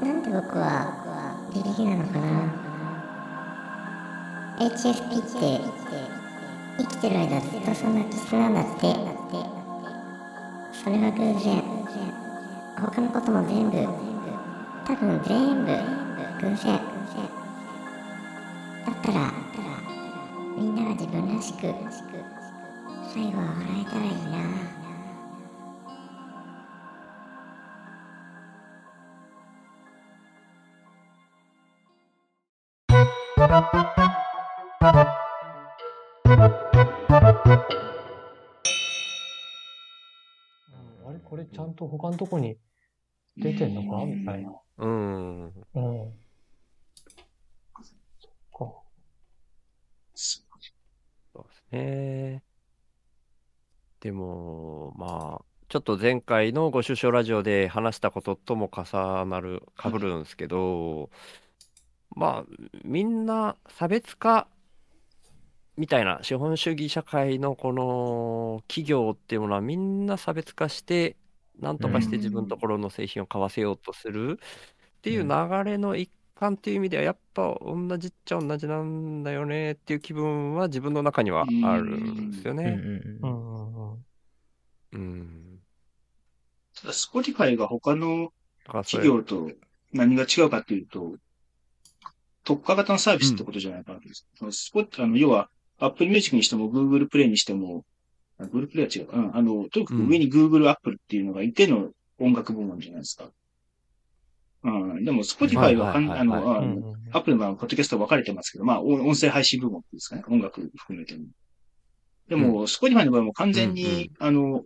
なんで僕はビビリなのかな。HSP って生きてる間ずっとそんな気質なんだって。それは偶然。他のことも全部。多分全部偶然。だったらみんなが自分らしく最後は笑えたらいいな。あれこれちゃんと他のとこに出てんのか？みたいな。うん。うん。そっか。そうですね。でも、まあ、ちょっと前回のご出所ラジオで話したこととも重なる、被るんですけど、まあ、みんな差別化みたいな資本主義社会のこの企業っていうものはみんな差別化して、なんとかして自分のところの製品を買わせようとするっていう流れの一環っていう意味では、やっぱ同じっちゃ同じなんだよねっていう気分は自分の中にはあるんですよね。うんうんううん。んうんうん。うん。ただ、 Spotify が他の企業と何が違うかっていうと、特化型のサービスってことじゃないかなと思うんです。そのスポあの、要は、Apple Music にしても Google Play にしても、あ Google Play は違うか。うん。あの、とにかく上に Google、Apple っていうのがいての音楽部門じゃないですか。うん。でも、Spotify は、あの、あうんのアップルのポッドキャスト分かれてますけど、まあ、音音声配信部門ですかね。音楽含めても。でも、 Spotify の場合も完全に、あの、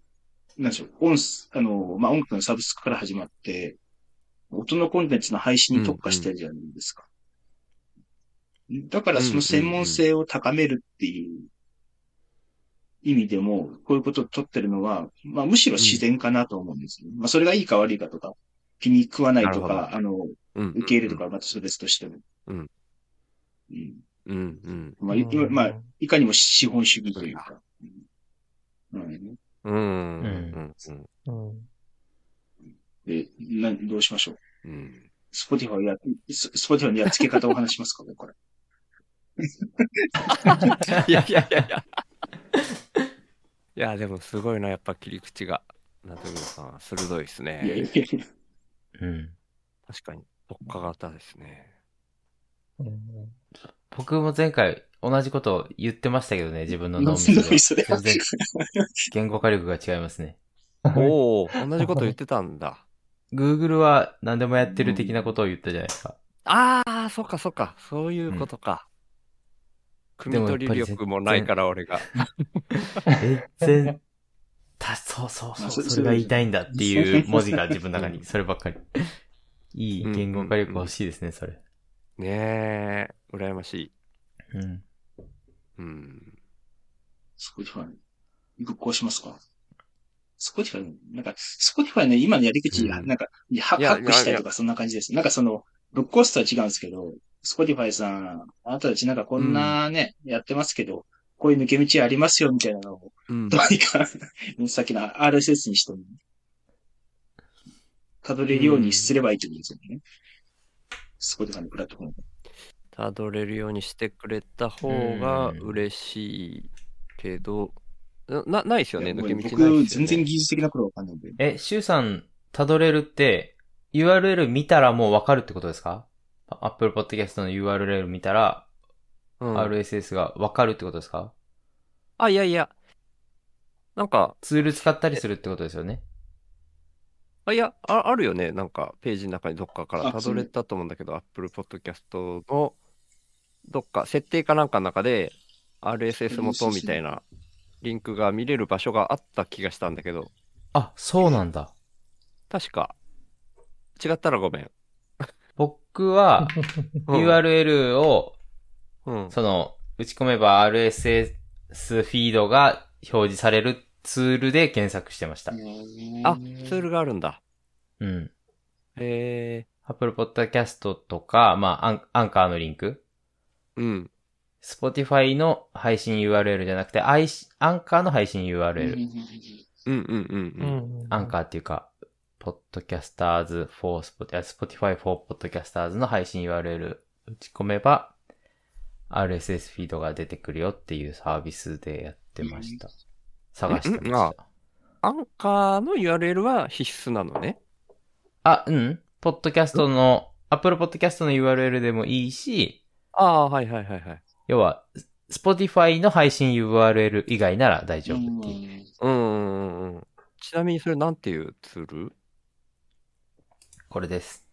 なんでしょう、音す、あの、まあ、音楽のサブスクから始まって、音のコンテンツの配信に特化してるじゃないですか。だから、その専門性を高めるっていう意味でも、こういうことを取ってるのは、まあ、むしろ自然かなと思うんですよ。まあ、それがいいか悪いかとか、気に食わないとか、あの、うん受け入れるとかはまたそれ別としても。うん。うん。うんうんまあ、いうんまあ、いかにも資本主義というか。うん。うんうんうんうん。で、な、どうしましょう。うんスポティファイや、ススポティファイのやっつけ方を話しますかね、これ。い やいやいやいや。いや、でもすごいな、やっぱ切り口が。ナトゥルさん、鋭いですいやいね。やいやうん。確かに、特化型ですね。うん僕も前回同じことを言ってましたけどね、自分の脳みそで脳みそで全然言語化力が違いますね。おお、同じこと言ってたんだ。Google は何でもやってる的なことを言ったじゃないですか。ああ、そっかそっか。そういうことか。汲み取り力もないから、俺が。全然、た、そうそうそう、あそそれが言いたいんだっていう文字が自分の中に、そればっかり。いい言語化力欲しいですね、それ。ねえ、羨ましい。うん。うん。 Spotify、ぶっ壊しますか？ Spotify、なんか、 Spotify の今のやり口、うんなんか、いやハックしたりとかそんな感じです。なんかその、ぶっ壊すとは違うんですけど、 Spotify さん、あなたたちなんかこんなね、やってますけど、こういう抜け道ありますよみたいなのを、うんどうにか、さっきの RSS にしても、たどれるようにすればいいってことですよね。 Spotify のプラットフォーム。たどれるようにしてくれた方が嬉しいけど、な、ないですよね、抜け道ないね。全然技術的なことわかんないんで。え、シュウさん、たどれるって、URL 見たらもうわかるってことですか？?Apple Podcast の URL 見たら、うん、RSS がわかるってことですか？あ、いやいや。なんか、ツール使ったりするってことですよね。あ、いや、ああるよね。なんか、ページの中にどっかからあたどれたと思うんだけど、Apple Podcast のどっか、設定かなんかの中で、RSS 元みたいなリンクが見れる場所があった気がしたんだけど、あ、そうなんだ。確か、違ったらごめん。僕は、うん URL を、うん。その、打ち込めば RSS フィードが表示されるツールで検索してました。あ、ツールがあるんだ。うん。へえ。Apple Podcast とか、まあ、アンアンカーのリンク。うん。Spotify の配信 URL じゃなくて、アイシアンカーの配信 URL。うんうんうんううん。ん。アンカーっていうか、Podcasters for Spotify, Spotify for Podcasters の配信 URL 打ち込めば、RSS フィードが出てくるよっていうサービスでやってました。探してました。アンカーの URL は必須なのね。あ、うん。ポッドキャストの、Apple Podcast の URL でもいいし、ああ、はいはいはいはい。要は、Spotify の配信 URL 以外なら大丈夫っていう。うん。ちなみにそれなんていうツール？これです。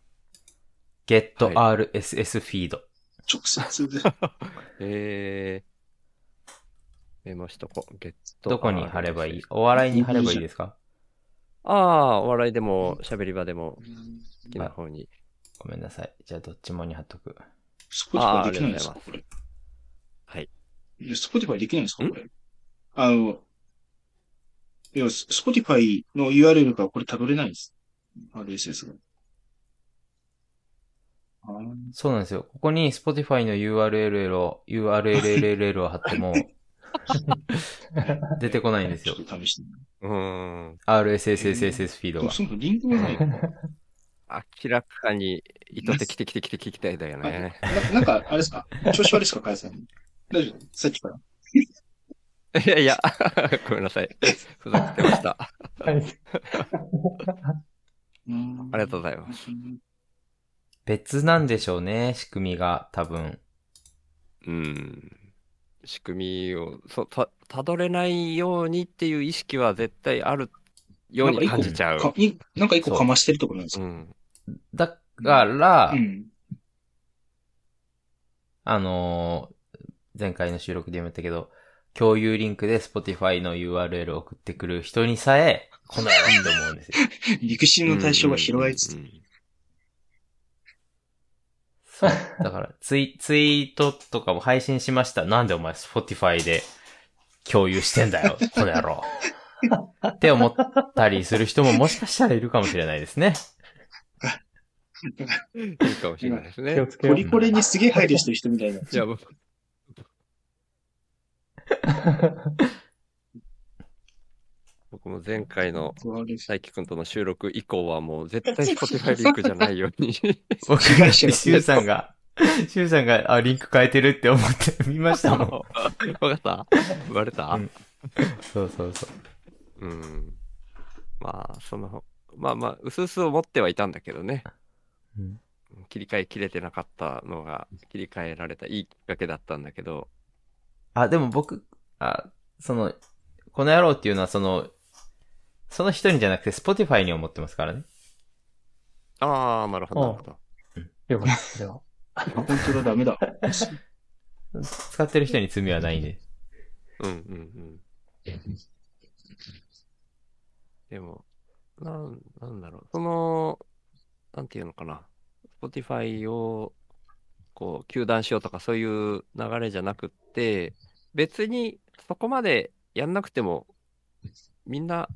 Get RSS Feed。直接で。えー、メモしとこう。ゲット。どこに貼ればいい？お笑いに貼ればいいですか？ああ、お笑いでも、喋り場でも、好きな方に。ごめんなさい。じゃあどっちもに貼っとく。スポティファイできないんですか？これ。はい。いやスポティファイできないんですか？これ。あの、いや、スポティファイの URL からこれ辿れないんです。RSS が。そうなんですよ。ここに Spotify の URL を、URLLL を貼っても、出てこないんですよちょ。っと試して。うーん。RSSSSS フィードが。でもそもそもリンクがない。明らかに意図的的的的聞きたいだよね。ななんか、あれですか？調子悪いですかカイさん？大丈夫？さっきから。いやいや、ごめんなさい。ふざけてました。ありがとうございます。別なんでしょうね、仕組みが、多分。うん。仕組みを、そた、たどれないようにっていう意識は絶対あるように感じちゃう。かいなんか一個かましてるところなんですか？うん。だから、うん。あのー前回の収録でも言ったけど、共有リンクで Spotify の URL を送ってくる人にさえ、この野郎って思うんですよ。陸進の対象が広がりつつうんうんうんそう。だから、ツイ、ツイートとかも配信しました。なんでお前 Spotify で共有してんだよ、この野郎。って思ったりする人ももしかしたらいるかもしれないですね。いいかもしれないですね。気をつけよう。ポリコレにすげえ配慮してる人みたいな。いや、も前回の大輝くんとの収録以降はもう絶対 Spotify リンクじゃないように。僕が、シュウさんが、シュウさんが、あ、リンク変えてるって思って見ましたもん。わかったバレた？うんそうそうそう。うん。まあ、その、まあまあ、うすうす思ってはいたんだけどね。うん切り替えきれてなかったのが、切り替えられたいいきっかけだったんだけど、あ、でも僕、あ、その、この野郎っていうのはその、その人にじゃなくて Spotify に思ってますからね。ああ、なるほど、なるほど。よかった、それは。あ本当だ、ダメだ。使ってる人に罪はないんで。うんうんうん。でも、なん、なんだろう。その、なんていうのかな。Spotify を、こう、休断しようとかそういう流れじゃなくって、別にそこまでやんなくても、みんな、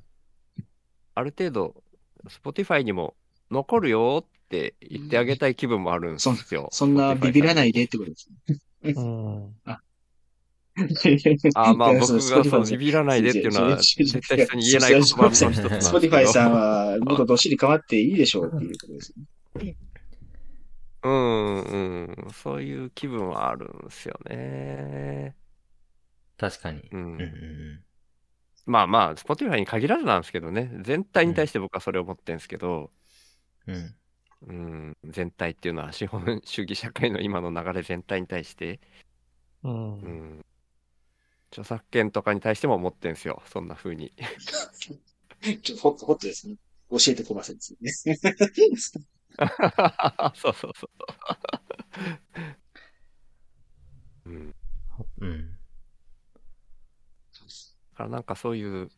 ある程度、Spotify にも残るよって言ってあげたい気分もあるんですよ。そんなビビらないでってことですね。うん。ああ、まあ僕がそのビビらないでっていうのは、絶対人に言えない言葉の一つなんですけど。 Spotify さんは、もっとどっしり構っていいでしょうっていうことですね。うん、うん。そういう気分はあるんですよね。確かに。ううんうんん。まあまあ、Spotify に限らずなんですけどね。全体に対して僕はそれを思ってるんですけど、うん。うん、全体っていうのは資本主義社会の今の流れ全体に対して、うん。うん。著作権とかに対しても思ってるんですよ。そんな風に。ちょっとホット、ホットですね。教えてこませんですね。そうそうそう。うん。うん。だからなんかそういう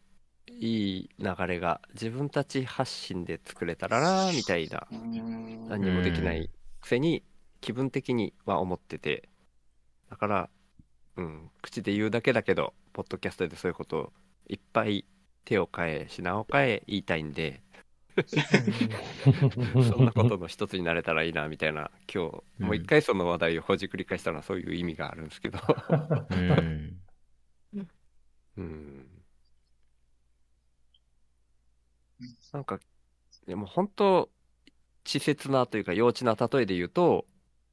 いい流れが自分たち発信で作れたらなみたいな何にもできないくせに気分的には思ってて。だからうん口で言うだけだけどポッドキャストでそういうことをいっぱい手を変え品を変え言いたいんで。そんなことの一つになれたらいいなみたいな今日もう一回その話題をほじくり返したのはそういう意味があるんですけどなんか、でも本当、稚拙なというか幼稚な例えで言うと、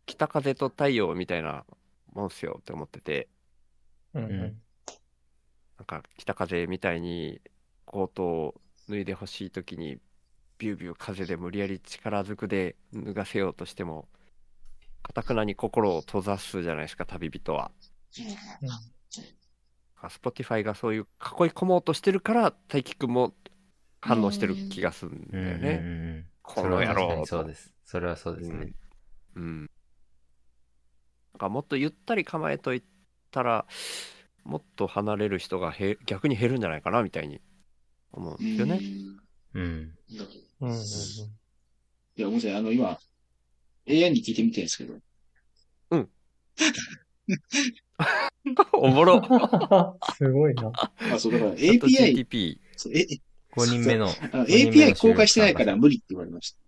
北風と太陽みたいなもんっすよって思ってて、なんか北風みたいにコートを脱いでほしいときに、ビュービュー風で無理やり力ずくで脱がせようとしても、かたくなに心を閉ざすじゃないですか、旅人は。スポティファイがそういう囲い込もうとしてるから、大輝くんも反応してる気がするんだようんうんうんね。うん。この野郎にそうです。それはそうですね。うん。うん。なんかもっとゆったり構えといたら、もっと離れる人がへ逆に減るんじゃないかなみたいに思うんですよね。うん。うんうんうん。いや、ごめんなさい。あの、今、AI に聞いてみてるんですけど、おもろ。すごいな。あ、そう、だから API、GTP。そうえ、5人目の。あの五人目の API 公開してないから無理って言われました。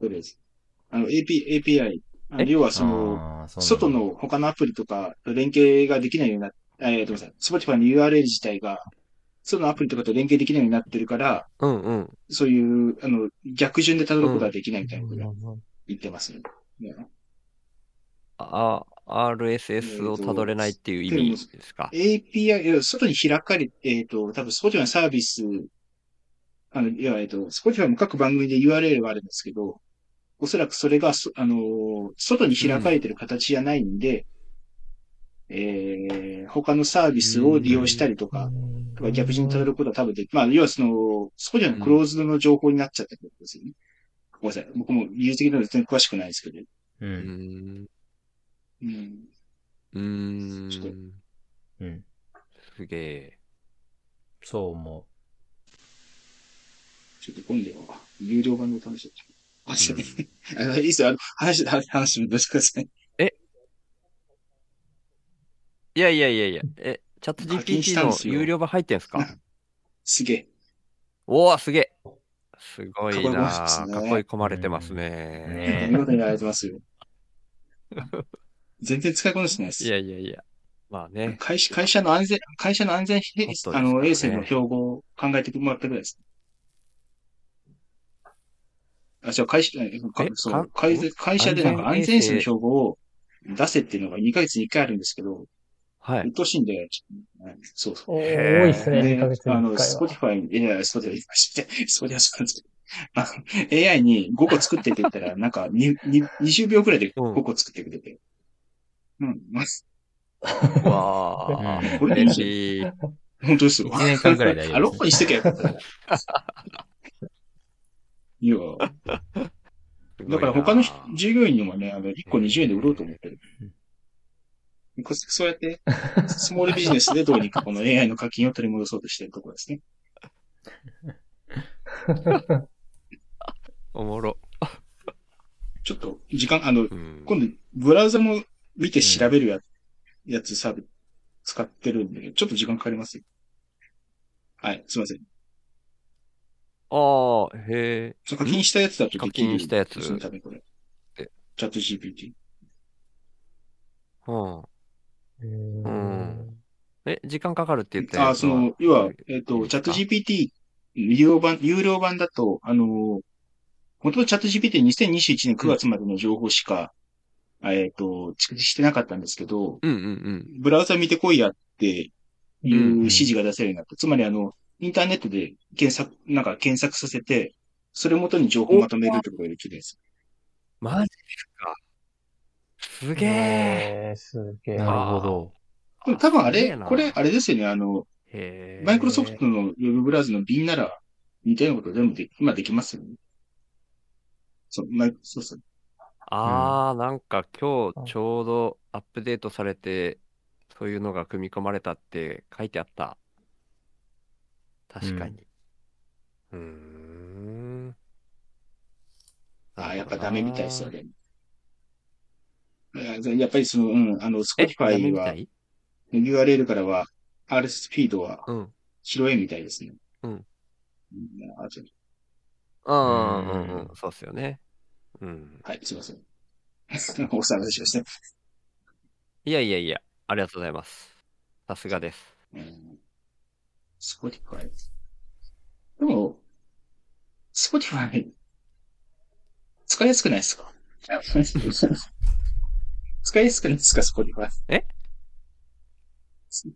とりあえず。あの、AP、API、要はその、外の他のアプリとかと連携ができないようになっえー、ごめんなさい。Spotify の URL 自体が、外のアプリとかと連携できないようになってるから、うんうん。そういう、あの、逆順で辿ることができないみたいなこと言ってますね。ねあ、RSS をたどれないっていう意味ですか？API、外に開かれ、えっ、と、多分 Spotify のサービス、あの、いや、えっ、と、Spotify も各番組で URL があるんですけど、おそらくそれが、そあのー、外に開かれてる形じゃないんで、えー、他のサービスを利用したりとか、とか逆順に辿ることは多分でき、まあ、要はその、Spotify のクローズドの情報になっちゃったってことですよね。ごめんなさい。僕も技術的なの全然詳しくないですけど。う。うんん。うん。うーん。うん。すげえ。そう思ちょっと今度は、有料版の試しあ、すいませんいいっすよ。あの、話、話、話もどうしてください。いやいやいやいや。え、チャット GPT の有料版入ってんすか？すげえ。おおすげえ。すごい囲い込まれてなますね囲い込まれてます。ね見事にやられてますよ。全然使いこなしてないです。いやいやいや。まあね。会社、会社の安全、会社の安全、ホットですあの、衛生の標語を考えてもらったぐらいです。あ、じゃあ会社、えかえそうか？会会社でなんか安全衛生？の標語を出せっていうのが2ヶ月に1回あるんですけど、はい。うっとうしいんで、ちょっとねそうそう。お多いっすね、2ヶで月にあの、1回スポは。ティファイ、いや、スポティファイ、スポティファイそうなんですけど、あの AI に5個作ってって言ったら、なんかにに20秒くらいで5個作ってくれて。うん、まあ、わあ、これ便利。本当ですよ。1年間くらい大丈夫あ、6個にしときゃよかった。いや、だから他の人従業員にもね、あの、1個20円で売ろうと思ってる。こそうやって、スモールビジネスでどうにかこの AI の課金を取り戻そうとしてるところですね。おもろ。ちょっと、時間、あの、うん。今度、ブラウザも見て調べるや,、やつサービス使ってるんで、ちょっと時間かかりますよ。はい、すいません。ああ、へえ。課金したやつだと。課金したやつチャット GPT。うん。うんえ、時間かかるって言ったやあ、その、要は、えっ、と、いいですかチャット GPT、有料版、有料版だと、あの、もともとチャット GPT 2021年9月までの情報しか、えっ、と、蓄積してなかったんですけど、うんうんブラウザ見てこいやっていううんうん指示が出せるようになった。つまりあの、インターネットで検索、なんか検索させて、それ元に情報をまとめるってことができるんです。うん。マジですか。すげえ。えー、すげえ。なるほど。でも多分あれ、これ、あれですよね、あの、へえ。マイクロソフトのウェブブラウザの Bing なら、似たようなこと全部で、今できますよね。そう、マイク、そうそう。ああ、なんか今日ちょうどアップデートされて、そういうのが組み込まれたって書いてあった。確かに。うーん。ああ、やっぱダメみたいですよね。ややっぱりその、うん、あの、え、ダメ Spotify は、みたい？URL からは、RSS フィードはうん。拾えみたいですね。うんうん。あとうんうんうんうん。そうっすよね。うん。はい、すいません。お騒がせしました。いやいやいや、ありがとうございます。さすがです。うん。Spotify。でも、Spotify、使いやすくないですか？使いやすくないですか、Spotify？え？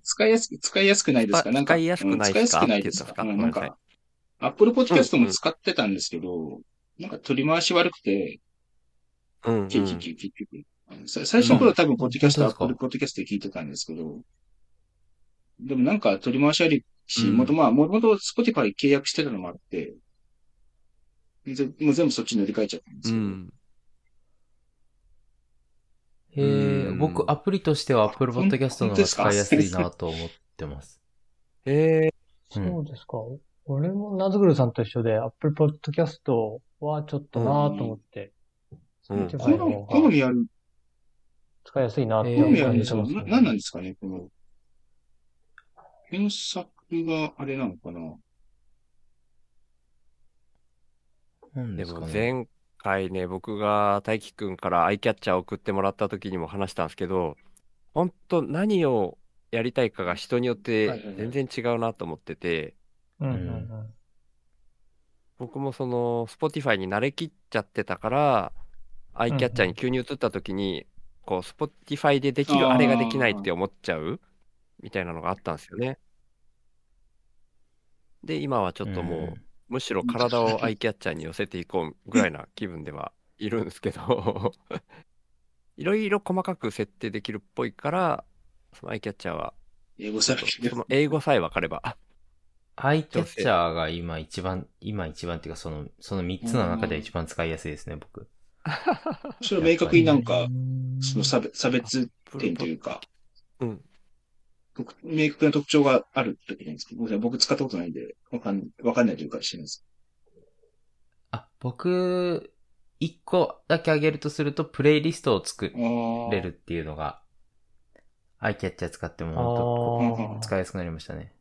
使いやすく、使いやすくないですか？使なんか。使いやすくないうんですか？使いやすくないですか？うんなんかごめんなか、Apple Podcast うんうんも使ってたんですけど、なんか取り回し悪くて、うん、うん。結局、結局。さ最初の頃は多分、ポッドキャスト、本当ですか Apple Podcast で聞いてたんですけど、でもなんか取り回し悪いし、うんもとまあ、もともと Spotify 契約してたのもあって、ぜもう全部そっちに乗り換えちゃったんですけど、うん。へえ、うん僕、アプリとしては Apple ほん Podcast の方が本当ですか使いやすいなと思ってます。ええそうですか。俺もナズグルさんと一緒で Apple Podcast はちょっとなぁと思って、うん。好み、ある、使いやすいなってえー好みあるんですよ。感じてますね。な、なんなんですかね、この、検索があれなのかななんでですかね。も前回ね、僕が大輝くんからアイキャッチャー送ってもらった時にも話したんですけど、本当何をやりたいかが人によって全然違うなと思ってて、うんうんうん。僕もその Spotify に慣れきっちゃってたから、アイキャッチャーに急に移った時に、こう Spotify でできるあれができないって思っちゃうみたいなのがあったんですよね。で、今はちょっともう、ん。むしろ体をアイキャッチャーに寄せていこうぐらいな気分ではいるんですけど、いろいろ細かく設定できるっぽいから、そのアイキャッチャーは、英語その英語さえ分かれば、アイキャッチャーが今一番、今一番っていうか、その、その3つの中で一番使いやすいですね、僕。それは明確になんかう、んその差別差別点というか、うん。特明確な特徴があるってことなんですけど、僕使ったことないんで、わかん、わかんないというか知ります。あ、僕、1個だけ挙げるとすると、プレイリストを作あれるっていうのが、アイキャッチャー使っても使いやすくなりましたね。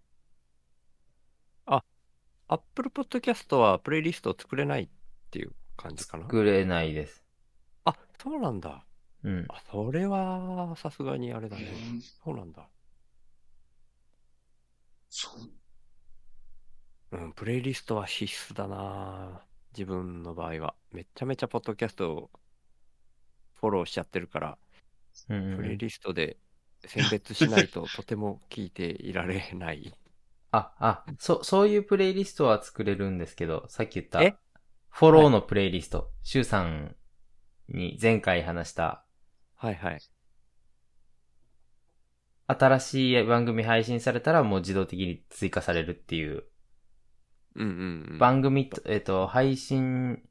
Apple Podcast はプレイリストを作れないっていう感じかな？作れないです。あ、そうなんだ。うん。あ、それはさすがにあれだね。そうなんだ。そう。うん、プレイリストは必須だな自分の場合は。めちゃめちゃポッドキャストをフォローしちゃってるから、うんうんプレイリストで選別しないととても聞いていられない。あ、あ、そ、そういうプレイリストは作れるんですけど、さっき言ったえ、フォローのプレイリスト、シュウさんに前回話した、はいはい。新しい番組配信されたらもう自動的に追加されるっていう、うんうんうん。番組と、えっ、と、配信、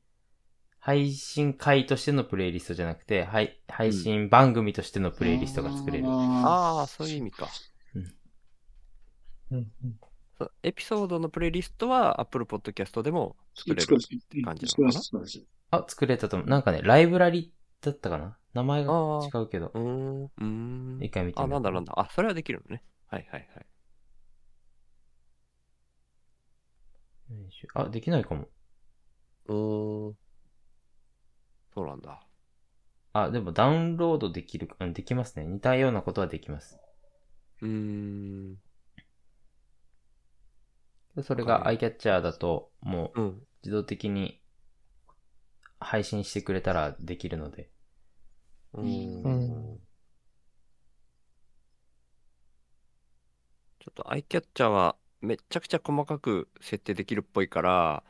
配信会としてのプレイリストじゃなくて、はい、配信番組としてのプレイリストが作れる。あああ、そういう意味か。うんうんそうエピソードのプレイリストは Apple Podcast でも作れるって感じな作のかな？あ、作れたと思う。なんかね、ライブラリだったかな？名前があ違うけどう。ーん。うーん。一回見てあ、みようなんだなんだ。あ、それはできるのね。はいはいはい。練習あ、できないかも。うーん。そうなんだ。あ、でもダウンロードできる、うん、できますね。似たようなことはできます。うーん。でそれがはい iCatcher だと、もううん。自動的に配信してくれたらできるので。う。うんちょっと iCatcher はめっちゃくちゃ細かく設定できるっぽいから、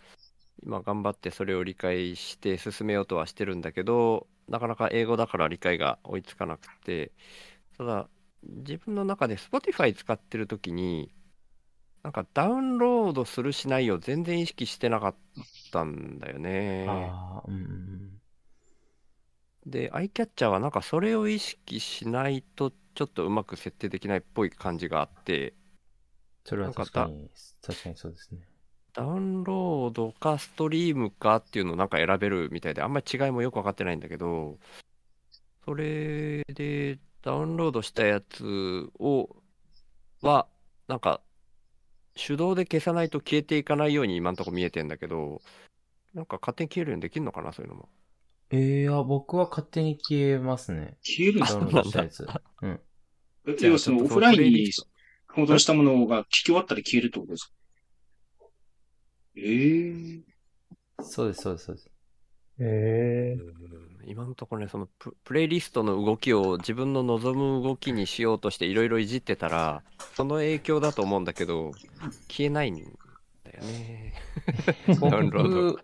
今頑張ってそれを理解して進めようとはしてるんだけど、なかなか英語だから理解が追いつかなくて、ただ自分の中で Spotify 使ってる時に、なんかダウンロードするしないを全然意識してなかったんだよね。ああ、うんうんで、iCatcher はなんかそれを意識しないとちょっとうまく設定できないっぽい感じがあって、それは確かに、確かにそうですね。ダウンロードかストリームかっていうのをなんか選べるみたいで、あんまり違いもよくわかってないんだけど、それでダウンロードしたやつを、は、なんか手動で消さないと消えていかないように今んとこ見えてんだけど、なんか勝手に消えるようにできるのかな、そういうのも。えー、いや、僕は勝手に消えますね。消えるんですかダウンロードしたやつ。うん。え要はそのちょっとオフラインにプレイリスト保存したものが聞き終わったら消えるってことですか？ええそうです、そうです、そうです。ええうん今のところね、そのププレイリストの動きを自分の望む動きにしようとしていろいろいじってたら、その影響だと思うんだけど、消えないんだよね。ダウンロード。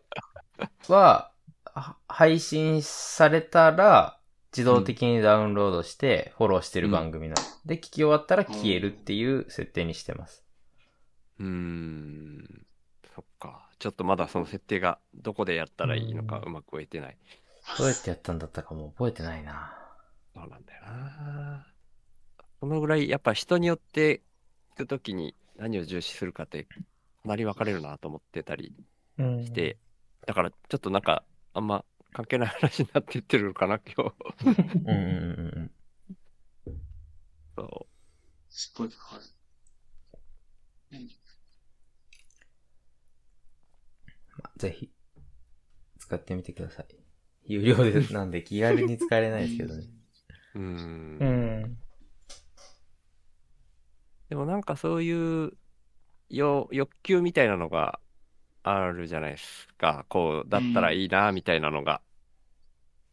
僕は、は配信されたら、自動的にダウンロードして、フォローしてる番組なの。で、聞き終わったら消えるっていう設定にしてます。うーん。そっか。ちょっとまだその設定がどこでやったらいいのかうまく終えてない。どうやってやったんだったかもう覚えてないな。そうなんだよな。そのぐらい、やっぱ人によって聞くときに何を重視するかって、かなり分かれるなと思ってたりうん。して、だからちょっとなんか、あんま関係ない話になっていってるのかな、今日。うん うんうんうん。そスポティファイ。まあぜひ、使ってみてください。有料で、なんで気軽に使えれないですけどね。う。んう。ん。でもなんかそういうよ欲求みたいなのがあるじゃないですか。こう、だったらいいな、みたいなのが。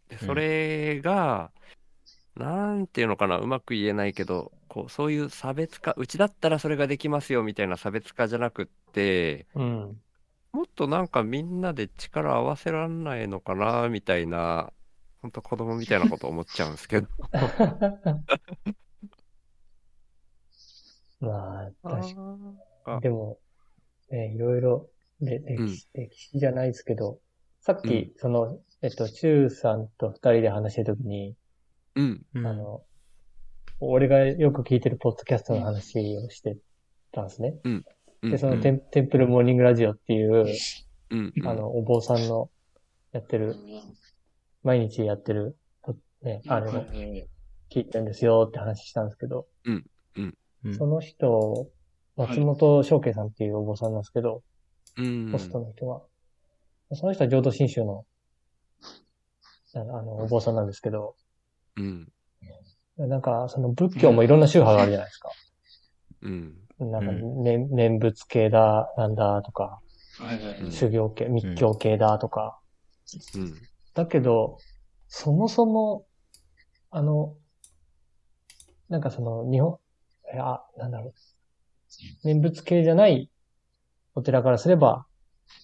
でうんそれが、なんていうのかな、うまく言えないけど、こう、そういう差別化、うちだったらそれができますよ、みたいな差別化じゃなくって、うん。もっとなんかみんなで力合わせらんないのかな、みたいな、ほんと子供みたいなこと思っちゃうんですけど。まあ、確かあでも、ね、いろいろ、で、歴史、歴史じゃないですけど、さっき、うん。その、えっと、チューさんと二人で話してるときに、うん、うん。あの、俺がよく聞いてるポッドキャストの話をしてたんですね。うんで、そのうん。テン、テンプルモーニングラジオっていう、うん、あの、お坊さんのやってる、毎日やってる、とね、あの、聞いてるんですよって話したんですけど、うんその人、松本翔慶さんっていうお坊さんなんですけど、うん、ホストの人が。その人は浄土真宗の、あの、あのお坊さんなんですけど、うん、なんか、その仏教もいろんな宗派があるじゃないですか。うん、なんか、う念念仏系だ、なんだとか、はいはいはい。修行系、密教系だとか。うん、だけど、そもそも、あの、なんかその、日本、いや、なんだろう。念仏系じゃないお寺からすれば、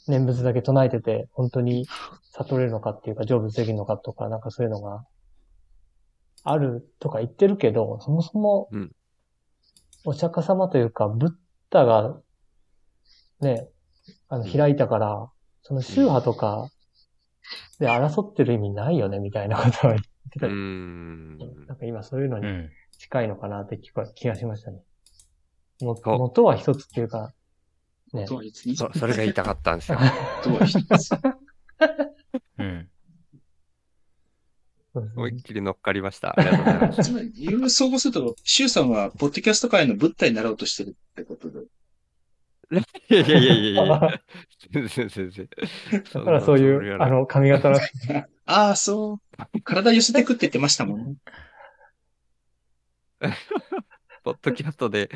念仏だけ唱えてて、本当に悟れるのかっていうか、成仏できるのかとか、なんかそういうのが、あるとか言ってるけど、そもそもうん、お釈迦様というか、ブッダが、ね、あの、開いたから、その宗派とか、で争ってる意味ないよね、みたいなことを言ってたうり、ん。なんか今そういうのにうん。近いのかなって気が気がしましたね。もそう元は一つっていうか、ね。とは言っていいそそれが言いたかったんですよ。とは言ってうん。そうですね思いっきり乗っかりました。ありがとうござい。つまり、いろいろ総合すると、シュウさんは、ポッドキャスト界のブッダになろうとしてるってことで。いやいやいやいやいや。全然全然。だからそういう、あの、髪型の、ああ、そう。体寄せてくって言ってましたもんね。ポッドキャストで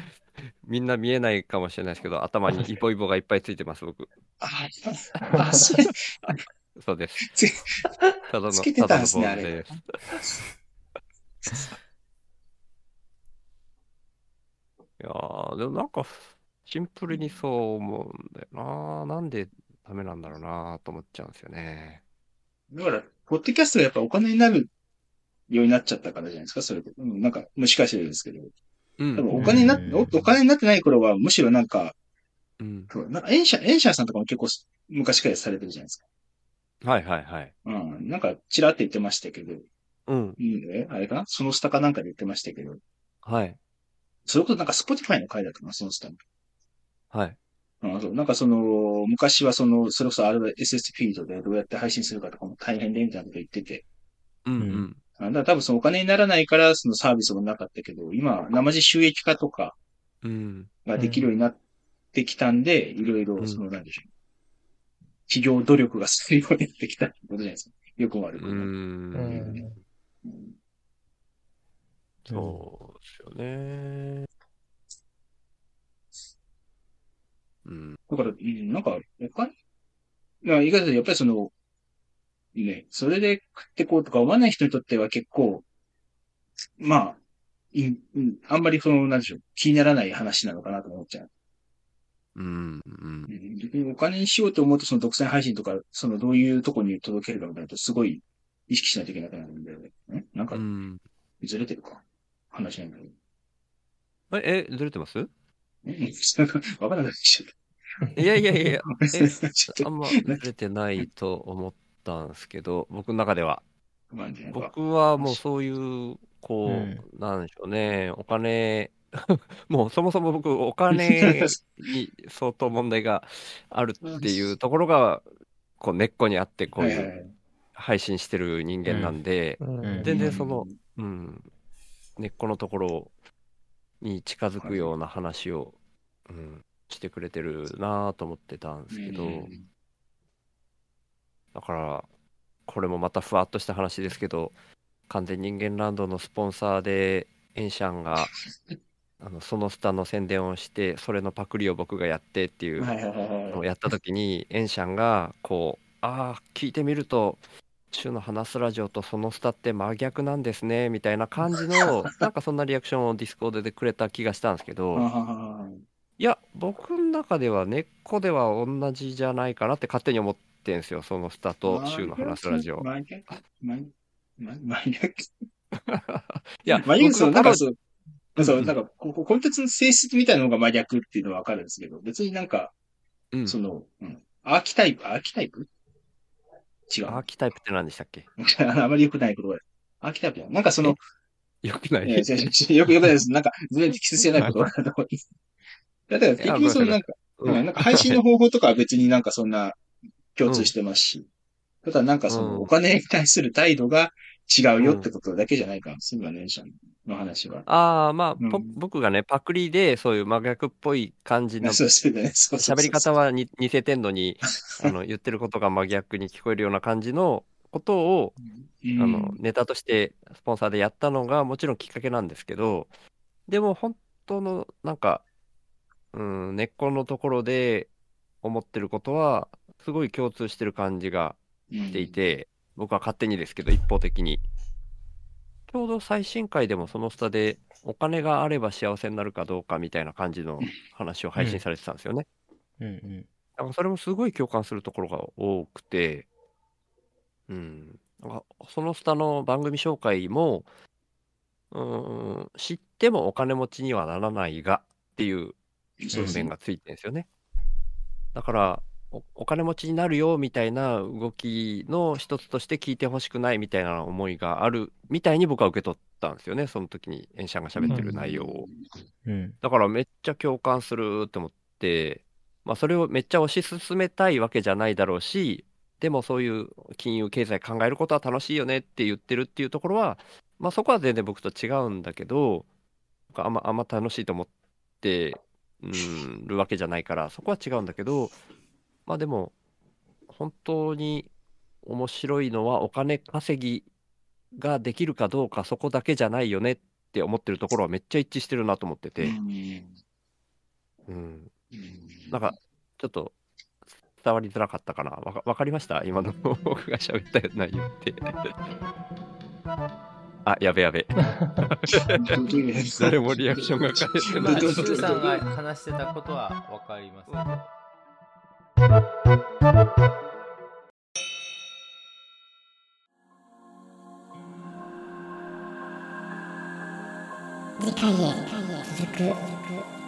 みんな見えないかもしれないですけど、頭にイボイボがいっぱいついてます、僕。ああ、あそれ、そうです。つただの、つけてたんですねただのボールです。いやー、でもなんか、シンプルにそう思うんだよな。なんでダメなんだろうなと思っちゃうんですよね。だから、ポッドキャストがやっぱお金になるようになっちゃったからじゃないですか、それで。うん、なんか、もしかしてですけど。うん。多分お金になっうんおお金になってない頃は、むしろなんか、うん。そうなんか、エンシャ、エンシャーさんとかも結構昔からされてるじゃないですか。はいはいはい。うん。なんか、ちらって言ってましたけど、うん。うん、えあれかな？そのスタかなんかで言ってましたけど、はい。それこそなんか、スポティファイの回だったかな、そのスタはい。うん、そうなんかその、昔はその、それこそ RSS フィードでどうやって配信するかとかも大変でみたいなこと言ってて、うんううんだから多分そのお金にならないからそのサービスもなかったけど、今、生地収益化とかうん。ができるようになってきたんで、いろいろ、その、なんでしょう。企業努力がするようになってきたってことじゃないですか。よくも悪くも。うん。そうですよね。うん。だから、うんなんか、お金だから、いかずやっぱりその、ね、それで食ってこうとか思わない人にとっては結構、まあ、いうんあんまりその、なんでしょう、気にならない話なのかなと思っちゃう。うん、うん。お金にしようと思うと、その独占配信とか、そのどういうとこに届けるかみたいなと、すごい意識しないといけなくなるんで、んなんかう、ん。ずれてるか？話なんだけど。え、え、ずれてます？ん。なんか、わからなくちゃった。いやいやいやあんまずれてないと思ったんですけど、僕の中では。僕はもうそういう、こう、うん。なんでしょうね、お金、もうそもそも僕、お金 に相当問題があるっていうところが、こう根っこにあって、こういう配信してる人間なんで、うん。全然その、うん、根っこのところに近づくような話を、うん、してくれてるなぁと思ってたんですけど、うん。だから、これもまたふわっとした話ですけど、完全人間ランドのスポンサーで、エンシャンが、あのそのスタの宣伝をして、それのパクリを僕がやってっていうはいはいはいはい。のをやった時に、エンシャンが、こう、ああ、聞いてみると、週の話すラジオとそのスタって真逆なんですね、みたいな感じの、なんかそんなリアクションをディスコードでくれた気がしたんですけど、ははははいや、僕の中では根っこでは同じじゃないかなって勝手に思ってんすよ、そのスタと週の話すラジオ。真逆？真真真逆？いや、真逆、そう、僕の頃なんかそう、そうう、なんか、ここ、コンテンツの性質みたいなのが真逆っていうのはわかるんですけど、別になんか、うん。その、うん、アーキタイプ、アーキタイプ？違う。アーキタイプって何でしたっけ？あまり良くない言葉。アーキタイプじゃなんかその、よくない？いや違う違う違う。よくよくないです。なんか、全然適切じゃな い言葉だと思います。だから結局そのなんか、うんうん。なんか配信の方法とかは別になんかそん。な共通してますし、ただなんかそうん。のお金に対する態度が違うよってことだけじゃないか。すぐはね、シャンの話は。ああ、まあ、うんぽ僕がね、パクリでそういう真逆っぽい感じの 喋り方はに似せてんのに、あの言ってることが真逆に聞こえるような感じのことを、うんあのネタとしてスポンサーでやったのがもちろんきっかけなんですけど、でも本当のなんか、うん、根っこのところで思ってることは、すごい共通してる感じがしてい、て、僕は勝手にですけど、一方的に。ちょうど最新回でもそのスタで、お金があれば幸せになるかどうかみたいな感じの話を配信されてたんですよね。うんうん。だからそれもすごい共感するところが多くて、うん。なんかそのスタの番組紹介も、うーん、知ってもお金持ちにはならないがっていう文面がついてるんですよね。だからお、お金持ちになるよみたいな動きの一つとして聞いてほしくないみたいな思いがあるみたいに僕は受け取ったんですよね。その時にエンシャンが喋ってる内容を。うん。だからめっちゃ共感するって思って、まあそれをめっちゃ推し進めたいわけじゃないだろうし、でもそういう金融経済考えることは楽しいよねって言ってるっていうところは、まあそこは全然僕と違うんだけど、あんまあんま楽しいと思って、うん、るわけじゃないから、そこは違うんだけど、まあでも、本当に面白いのはお金稼ぎができるかどうかそこだけじゃないよねって思ってるところはめっちゃ一致してるなと思ってうて、んうん、うんなんかちょっと伝わりづらかったかな。わかわかりました？今の僕が喋った内容って。あ、やべやべ。誰もリアクションが返ってまあ、ない。さんが話してたことはわかります。次回へ続く。